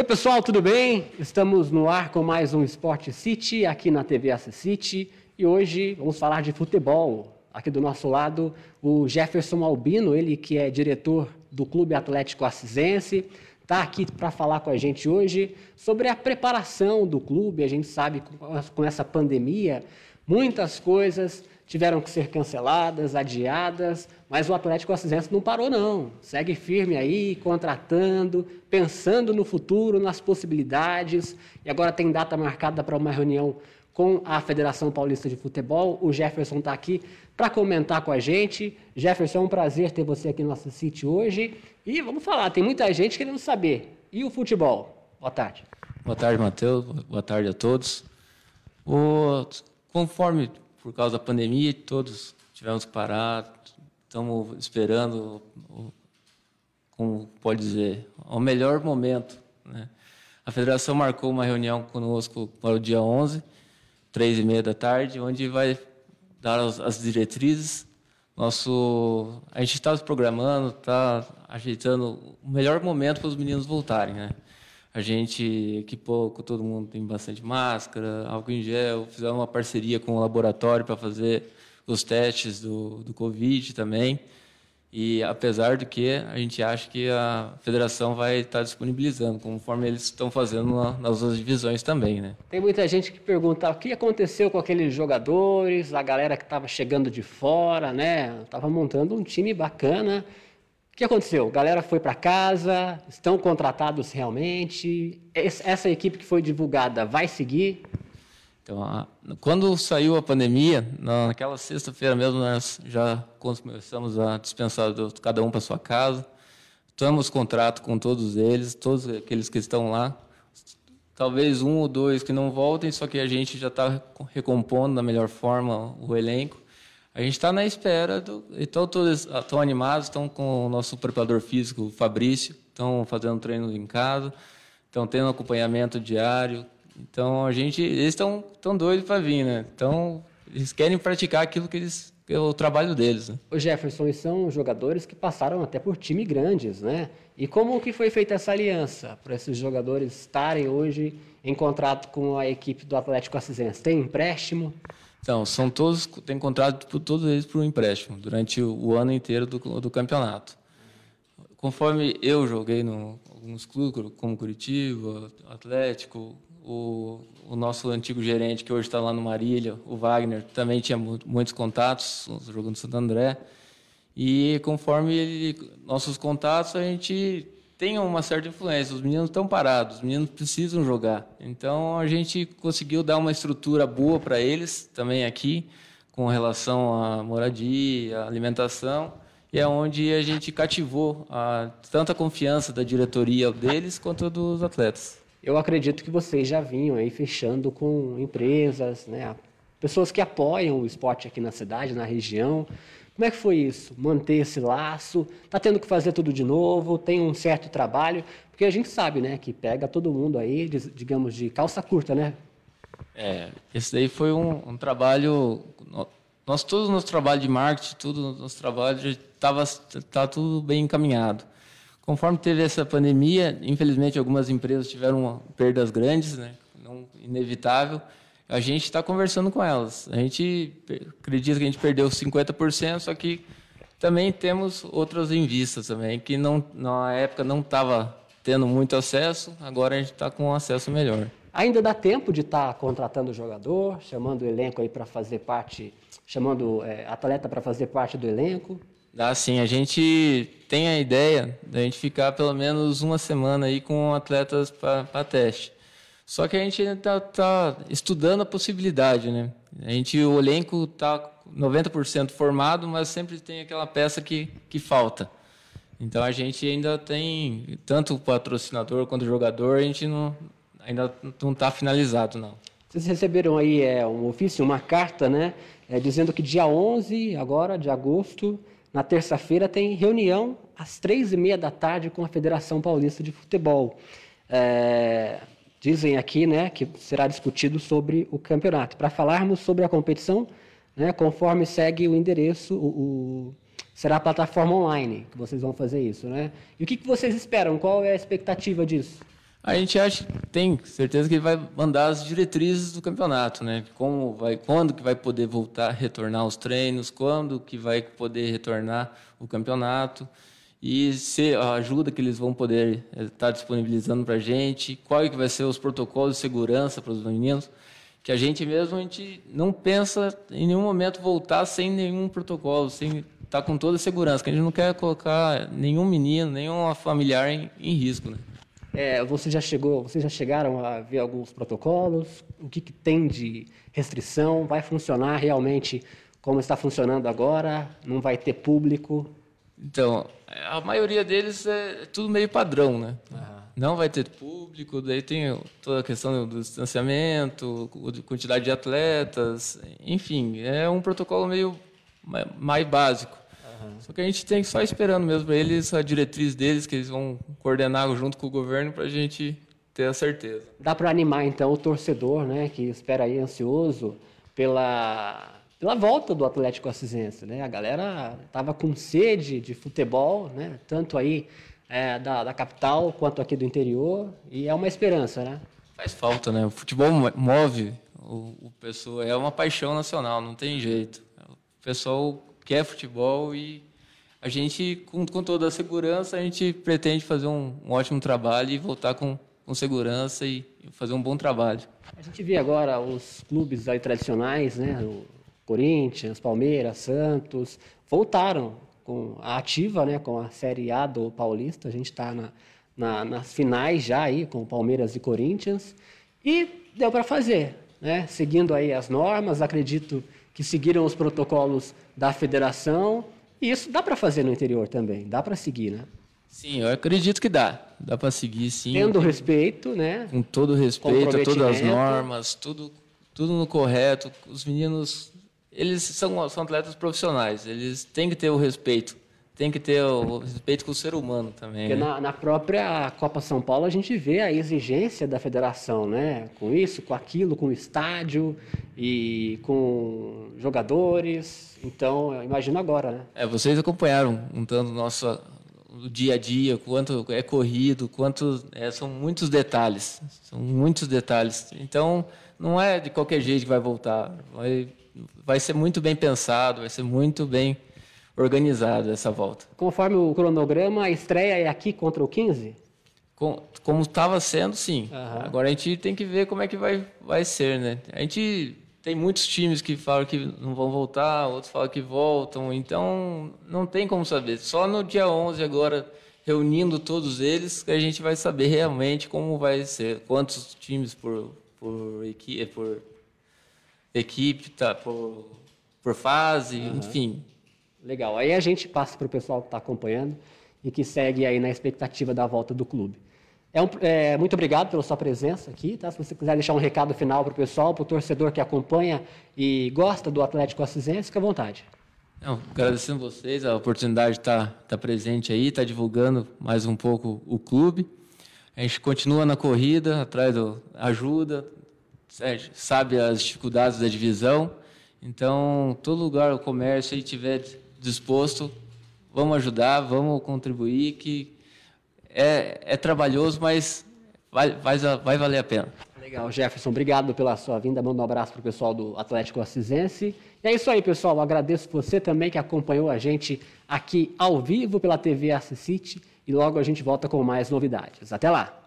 Oi, pessoal, tudo bem? Estamos no ar com mais um Sport City aqui na TV AC City e hoje vamos falar de futebol. Aqui do nosso lado, o Jefferson Albino, ele que é diretor do Clube Atlético Assisense, está aqui para falar com a gente hoje sobre a preparação do clube. A gente sabe com essa pandemia, muitas coisas tiveram que ser canceladas, adiadas, mas o Atlético Assisense não parou não. Segue firme aí, contratando, pensando no futuro, nas possibilidades. E agora tem data marcada para uma reunião com a Federação Paulista de Futebol. O Jefferson está aqui para comentar com a gente. Jefferson, é um prazer ter você aqui no nosso sítio hoje. E vamos falar, tem muita gente querendo saber. E o futebol? Boa tarde. Boa tarde, Matheus. Boa tarde a todos. O, conforme por causa da pandemia, todos tivemos que parar, estamos esperando, como pode dizer, o melhor momento. Né? A federação marcou uma reunião conosco para o dia 11, três e meia da tarde, onde vai dar as, as diretrizes. Nosso, a gente está programando, está ajeitando o melhor momento para os meninos voltarem, né? A gente equipou todo mundo, tem bastante máscara, álcool em gel, fizemos uma parceria com o laboratório para fazer os testes do, do Covid também. E apesar do que, a gente acha que a federação vai estar disponibilizando, conforme eles estão fazendo na, nas outras divisões também, né? Tem muita gente que pergunta o que aconteceu com aqueles jogadores, a galera que estava chegando de fora, né? Estava montando um time bacana que aconteceu? A galera foi para casa, estão contratados realmente? Essa equipe que foi divulgada vai seguir? Então, quando saiu a pandemia, naquela sexta-feira mesmo, nós já começamos a dispensar cada um para sua casa. Temos contrato com todos eles, todos aqueles que estão lá. Talvez um ou dois que não voltem, só que a gente já está recompondo da melhor forma o elenco. A gente está na espera, do, então todos estão animados, estão com o nosso preparador físico, o Fabrício, estão fazendo treino em casa, estão tendo acompanhamento diário. Então a gente, eles estão tão doidos para vir, né? Então eles querem praticar aquilo que eles, que é o trabalho deles. Né? O Jefferson, e são jogadores que passaram até por time grandes, né? E como que foi feita essa aliança para esses jogadores estarem hoje em contrato com a equipe do Atlético Assisense? Tem empréstimo? Então, são todos, tem contrato por todos eles por um empréstimo, durante o, o ano inteiro do, do, campeonato. Conforme eu joguei em alguns clubes, como Curitiba, Atlético, o, o, nosso antigo gerente, que hoje está lá no Marília, o Wagner, também tinha muitos contatos, jogando no Santo André. E conforme ele, nossos contatos, a gente tenham uma certa influência. Os meninos estão parados, os meninos precisam jogar. Então a gente conseguiu dar uma estrutura boa para eles também aqui, com relação à moradia, à alimentação, e é onde a gente cativou a, tanta confiança da diretoria deles quanto dos atletas. Eu acredito que vocês já vinham aí fechando com empresas, né, pessoas que apoiam o esporte aqui na cidade, na região. Como é que foi isso? Manter esse laço? Está tendo que fazer tudo de novo? Tem um certo trabalho? Porque a gente sabe, né, que pega todo mundo aí, digamos, de calça curta, né? É, esse daí foi um, um trabalho. Nós, todo o nosso trabalho de marketing, tudo o nosso trabalho estava tá tudo bem encaminhado. Conforme teve essa pandemia, infelizmente algumas empresas tiveram perdas grandes, né? Não inevitável a gente está conversando com elas. A gente acredita que a gente perdeu 50%, só que também temos outras em vista também, que não, na época não estava tendo muito acesso, agora a gente está com um acesso melhor. Ainda dá tempo de estar tá contratando o jogador, chamando o elenco aí para fazer parte, chamando é, atleta para fazer parte do elenco? Dá sim, a gente tem a ideia da gente ficar pelo menos uma semana aí com atletas para teste. Só que a gente está tá estudando a possibilidade, né? A gente, o elenco está 90% formado, mas sempre tem aquela peça que, que falta. Então a gente ainda tem, tanto o patrocinador quanto o jogador, a gente não, ainda não está finalizado, não. Vocês receberam aí é, um ofício, uma carta, né? É, dizendo que dia 11, agora, de agosto, na terça-feira, tem reunião às três e meia da tarde com a Federação Paulista de Futebol. É, dizem aqui né, que será discutido sobre o campeonato. Para falarmos sobre a competição, né, conforme segue o endereço, o, o, será a plataforma online que vocês vão fazer isso. Né? E o que, que vocês esperam? Qual é a expectativa disso? A gente acha, tem certeza que ele vai mandar as diretrizes do campeonato, né? Como vai, quando que vai poder voltar, retornar os treinos, quando que vai poder retornar o campeonato e se a ajuda que eles vão poder estar eh, tá disponibilizando para a gente, qual que vai ser os protocolos de segurança para os meninos, que a gente mesmo a gente não pensa em nenhum momento voltar sem nenhum protocolo, sem estar tá com toda a segurança, que a gente não quer colocar nenhum menino, nenhum familiar em, em risco, né? É, você já chegou, vocês já chegaram a ver alguns protocolos? O que, que, tem de restrição? Vai funcionar realmente como está funcionando agora? Não vai ter público? Então, a maioria deles é tudo meio padrão, né? Uhum. Não vai ter público, daí tem toda a questão do distanciamento, quantidade de atletas, enfim, é um protocolo meio mais básico. Só que a gente tem que só esperando mesmo eles, a diretriz deles, que eles vão coordenar junto com o governo para a gente ter a certeza. Dá para animar então o torcedor, né, que espera aí ansioso pela pela volta do Atlético Assisense, né? A galera tava com sede de futebol, né? Tanto aí é, da, da capital quanto aqui do interior e é uma esperança, né? Faz falta, né? O futebol move o, o pessoal, é uma paixão nacional, não tem jeito. O pessoal quer futebol e a gente, com, com toda a segurança, a gente pretende fazer um, um ótimo trabalho e voltar com, com segurança e, e, fazer um bom trabalho. A gente vê agora os clubes aí tradicionais, né? O Corinthians, Palmeiras, Santos, voltaram com a ativa, né? Com a Série A do Paulista. A gente está na, na, nas finais já aí com Palmeiras e Corinthians e deu para fazer, né? Seguindo aí as normas, acredito que seguiram os protocolos da federação. E isso dá para fazer no interior também, dá para seguir, né? Sim, eu acredito que dá. Dá para seguir, sim. Tendo respeito, né? Com todo respeito todas as normas, tudo, tudo no correto. Os meninos, eles são, são atletas profissionais, eles têm que ter o respeito tem que ter o respeito com o ser humano também. Porque né? na, na, própria Copa São Paulo a gente vê a exigência da federação, né? Com isso, com aquilo, com o estádio e com jogadores. Então, imagino agora, né? É, vocês acompanharam um tanto nosso o dia a dia, quanto é corrido, quanto é, são muitos detalhes, são muitos detalhes. Então, não é de qualquer jeito que vai voltar. Vai, vai ser muito bem pensado, vai ser muito bem organizado essa volta. Conforme o cronograma, a estreia é aqui contra o 15? Com, como estava sendo, sim. Uhum. Agora a gente tem que ver como é que vai, vai ser, né? A gente tem muitos times que falam que não vão voltar, outros falam que voltam, então não tem como saber. Só no dia 11 agora, reunindo todos eles, que a gente vai saber realmente como vai ser, quantos times por, por, equipe, por equipe, tá, por, por fase, uhum. enfim. Legal. Aí a gente passa para o pessoal que está acompanhando e que segue aí na expectativa da volta do clube. É um, é, muito obrigado pela sua presença aqui. Tá? Se você quiser deixar um recado final para o pessoal, para o torcedor que acompanha e gosta do Atlético Assisense, fique à vontade. Não, agradecendo vocês a oportunidade de estar, estar presente aí, estar tá divulgando mais um pouco o clube. A gente continua na corrida, atrás da ajuda, sabe as dificuldades da divisão. Então, todo lugar, o comércio aí tiver disposto, vamos ajudar, vamos contribuir, que é, é trabalhoso, mas vai, vai, vai valer a pena. Legal, Jefferson, obrigado pela sua vinda. Manda um abraço para o pessoal do Atlético Assisense. E é isso aí, pessoal. Eu agradeço você também que acompanhou a gente aqui ao vivo pela TV Assisite. E logo a gente volta com mais novidades. Até lá!